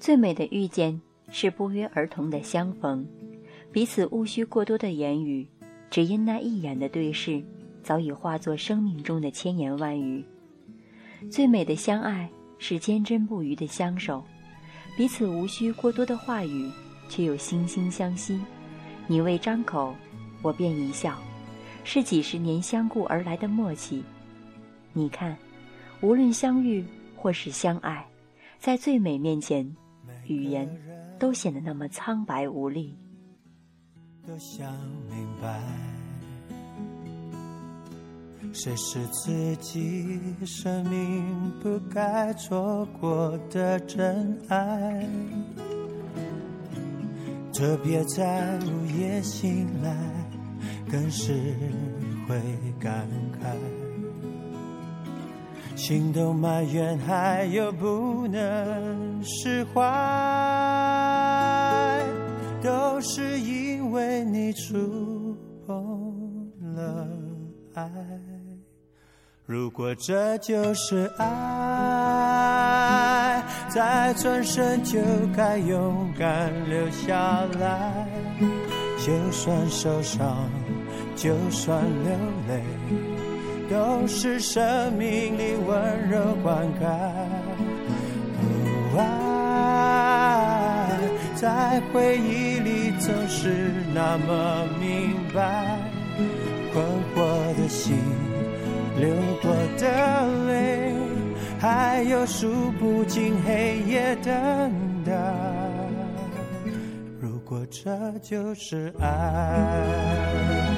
最美的遇见是不约而同的相逢，彼此无需过多的言语，只因那一眼的对视，早已化作生命中的千言万语。最美的相爱是坚贞不渝的相守，彼此无需过多的话语，却又惺惺相惜。你未张口，我便一笑，是几十年相顾而来的默契。你看，无论相遇或是相爱，在最美面前，语言都显得那么苍白无力。都想明白，谁是自己生命不该错过的真爱？特别在午夜醒来，更是会感慨。心都埋怨，还有不能释怀，都是因为你触碰了爱。如果这就是爱，再转身就该勇敢留下来，就算受伤，就算流泪。都是生命里温柔灌溉，爱在回忆里总是那么明白，困惑的心，流过的泪，还有数不尽黑夜等待。如果这就是爱。